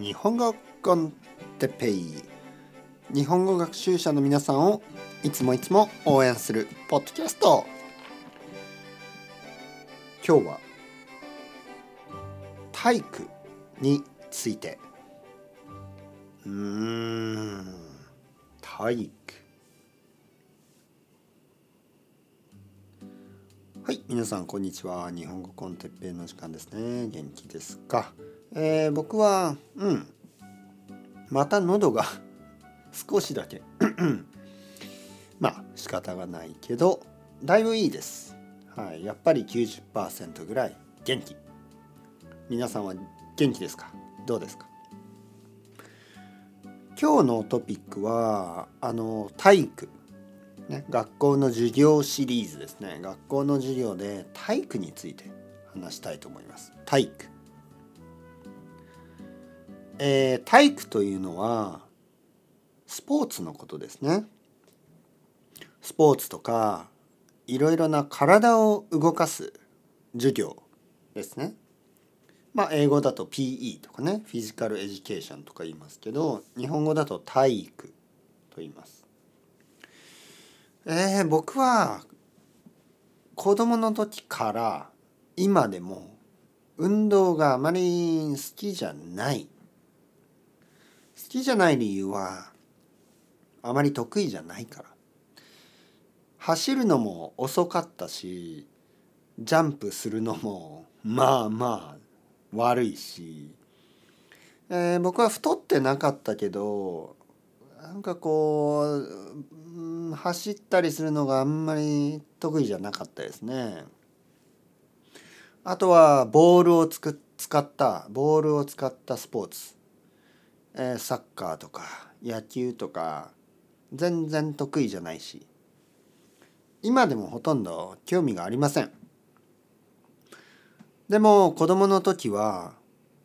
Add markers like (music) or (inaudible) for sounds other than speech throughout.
日本語コンテペイ日本語学習者の皆さんをいつもいつも応援するポッドキャスト。今日は体育について。うん体育。はい皆さんこんにちは。日本語コンテッペイの時間ですね。元気ですか？えー、僕はうん。また喉が (laughs) 少しだけ。(coughs) まあ仕方がないけどだいぶいいです。はい。やっぱり90%ぐらい元気。皆さんは元気ですか？どうですか？今日のトピックはあの体育。ね、学校の授業シリーズですね。学校の授業で体育について話したいと思います。体育。えー、体育というのはスポーツのことですね。スポーツとかいろいろな体を動かす授業ですね。まあ英語だと PE とかね physical education とか言いますけど日本語だと体育と言います。えー、僕は子供の時から今でも運動があまり好きじゃないきじゃない理由はあまり得意じゃないから。走るのも遅かったしジャンプするのもまあまあ悪いし、えー、僕は太ってなかったけどなんかこう走ったりするのがあんまり得意じゃなかったですね。あとはボールをつく使ったボールを使ったスポーツ。えー、サッカーとか野球とか全然得意じゃないし今でもほとんど興味がありません。でも子供の時は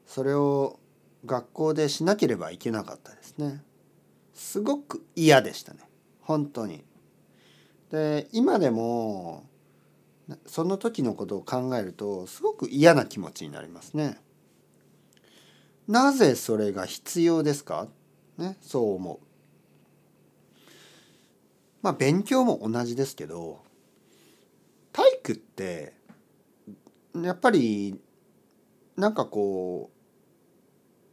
それを学校でしなければいけなかったですね。すごく嫌でしたね。本当に。で今でもその時のことを考えるとすごく嫌な気持ちになりますね。なぜそれが必要ですか？ね、そう思う。まあ勉強も同じですけど体育ってやっぱりなんかこ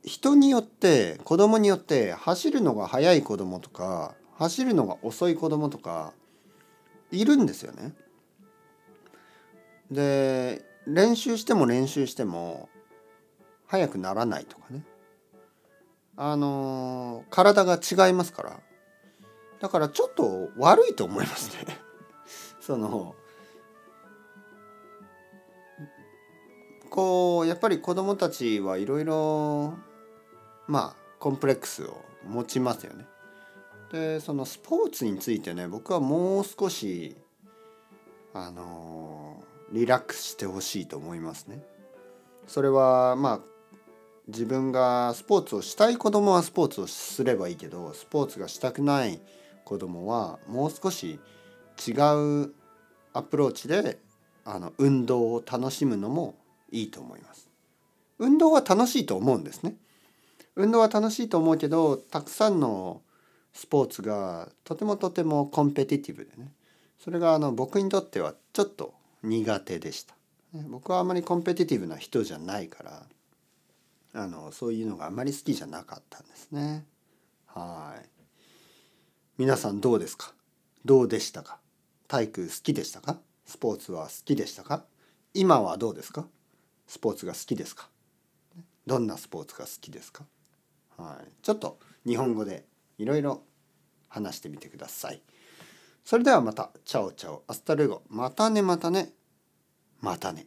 う人によって子供によって走るのが速い子供とか走るのが遅い子供とかいるんですよね。で練習しても練習しても速くならないとかねあのー、体が違いますからだからちょっと悪いと思いますね (laughs) そのこうやっぱり子供たちはいろいろまあコンプレックスを持ちますよね。でそのスポーツについてね僕はもう少しあのリラックスしてほしいと思いますね。それはまあ自分がスポーツをしたい子供はスポーツをすればいいけどスポーツがしたくない子供はもう少し違うアプローチであの運動を楽しむのもいいと思います。運動は楽しいと思うんですね。運動は楽しいと思うけどたくさんのスポーツがとてもとてもコンペティティブでねそれがあの僕にとってはちょっと苦手でした。僕はあまりコンペティティブな人じゃないからあのそういうのがあまり好きじゃなかったんですね。はい。皆さんどうですか？どうでしたか？体育好きでしたか？スポーツは好きでしたか？今はどうですか？スポーツが好きですか？どんなスポーツが好きですか？はい。ちょっと日本語でいろいろ話してみてください。それではまた。 Ciao ciao。 Hasta luego。またねまたね。またね。